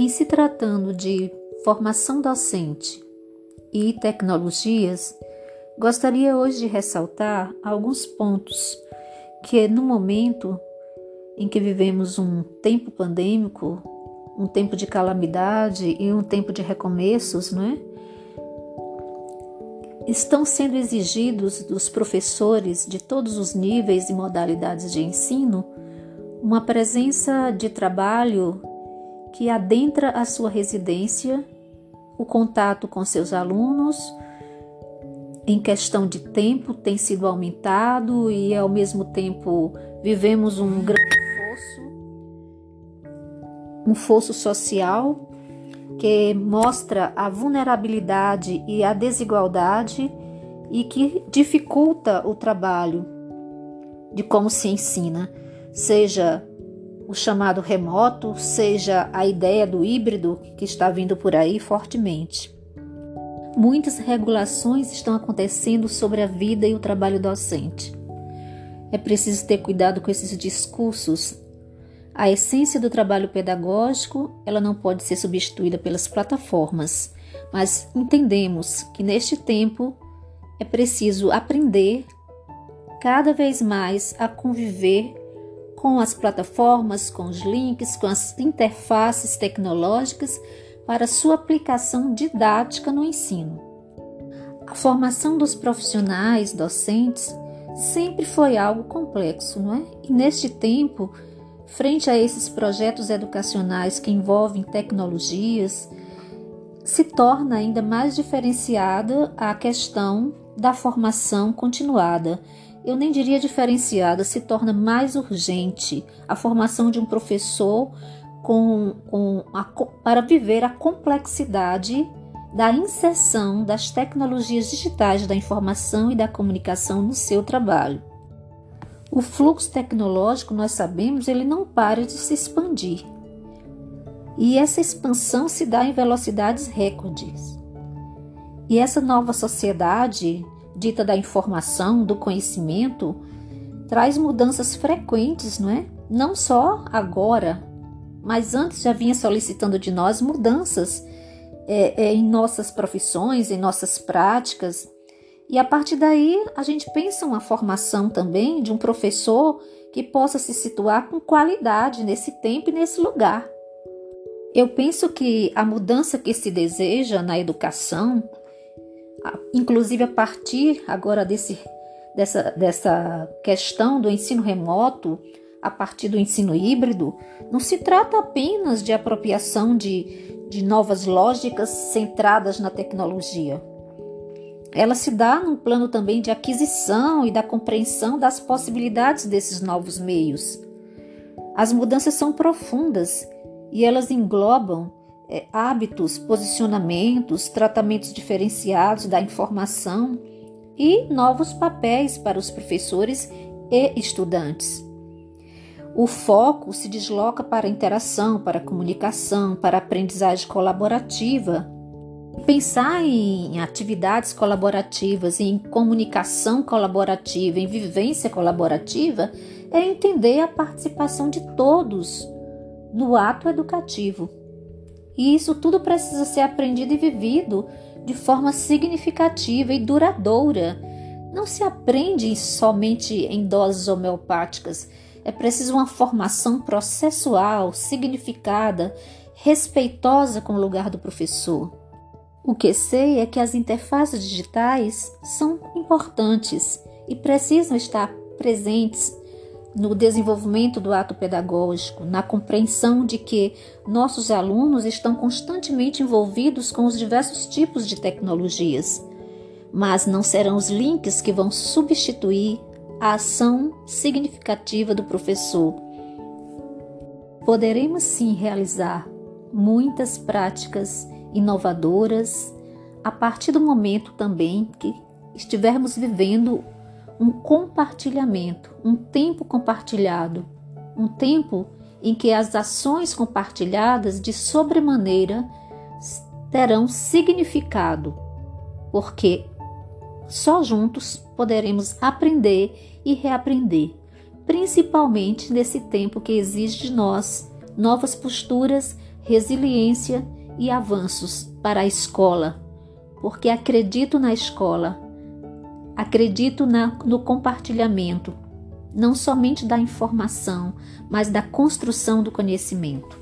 Em se tratando de formação docente e tecnologias, gostaria hoje de ressaltar alguns pontos que, no momento em que vivemos um tempo pandêmico, um tempo de calamidade e um tempo de recomeços, não é? Estão sendo exigidos dos professores de todos os níveis e modalidades de ensino uma presença de trabalho que adentra a sua residência, o contato com seus alunos, em questão de tempo, tem sido aumentado e, ao mesmo tempo, vivemos um grande fosso, um fosso social que mostra a vulnerabilidade e a desigualdade e que dificulta o trabalho de como se ensina, seja o chamado remoto, seja a ideia do híbrido que está vindo por aí fortemente. Muitas regulações estão acontecendo sobre a vida e o trabalho docente. É preciso ter cuidado com esses discursos. A essência do trabalho pedagógico, ela não pode ser substituída pelas plataformas, mas entendemos que neste tempo é preciso aprender cada vez mais a conviver com as plataformas, com os links, com as interfaces tecnológicas para sua aplicação didática no ensino. A formação dos profissionais docentes sempre foi algo complexo, não é? E neste tempo, frente a esses projetos educacionais que envolvem tecnologias, se torna ainda mais diferenciada a questão da formação continuada eu nem diria diferenciada, se torna mais urgente a formação de um professor com, com a, para viver a complexidade da inserção das tecnologias digitais da informação e da comunicação no seu trabalho. O fluxo tecnológico, nós sabemos, ele não para de se expandir. E essa expansão se dá em velocidades recordes. E essa nova sociedade dita da informação, do conhecimento, traz mudanças frequentes, não é? Não só agora, mas antes já vinha solicitando de nós mudanças é, é, em nossas profissões, em nossas práticas. E a partir daí a gente pensa uma formação também de um professor que possa se situar com qualidade nesse tempo e nesse lugar. Eu penso que a mudança que se deseja na educação inclusive a partir agora desse, dessa, dessa questão do ensino remoto, a partir do ensino híbrido, não se trata apenas de apropriação de, de novas lógicas centradas na tecnologia. Ela se dá num plano também de aquisição e da compreensão das possibilidades desses novos meios. As mudanças são profundas e elas englobam é, hábitos, posicionamentos, tratamentos diferenciados da informação e novos papéis para os professores e estudantes. O foco se desloca para a interação, para a comunicação, para a aprendizagem colaborativa. Pensar em atividades colaborativas, em comunicação colaborativa, em vivência colaborativa, é entender a participação de todos no ato educativo. E isso tudo precisa ser aprendido e vivido de forma significativa e duradoura. Não se aprende somente em doses homeopáticas. É preciso uma formação processual, significada, respeitosa com o lugar do professor. O que sei é que as interfaces digitais são importantes e precisam estar presentes no desenvolvimento do ato pedagógico, na compreensão de que nossos alunos estão constantemente envolvidos com os diversos tipos de tecnologias, mas não serão os links que vão substituir a ação significativa do professor. Poderemos sim realizar muitas práticas inovadoras a partir do momento também que estivermos vivendo um compartilhamento, um tempo compartilhado, um tempo em que as ações compartilhadas de sobremaneira terão significado, porque só juntos poderemos aprender e reaprender, principalmente nesse tempo que exige de nós novas posturas resiliência e avanços para a escola, porque acredito na escola, acredito na, no compartilhamento, não somente da informação, mas da construção do conhecimento.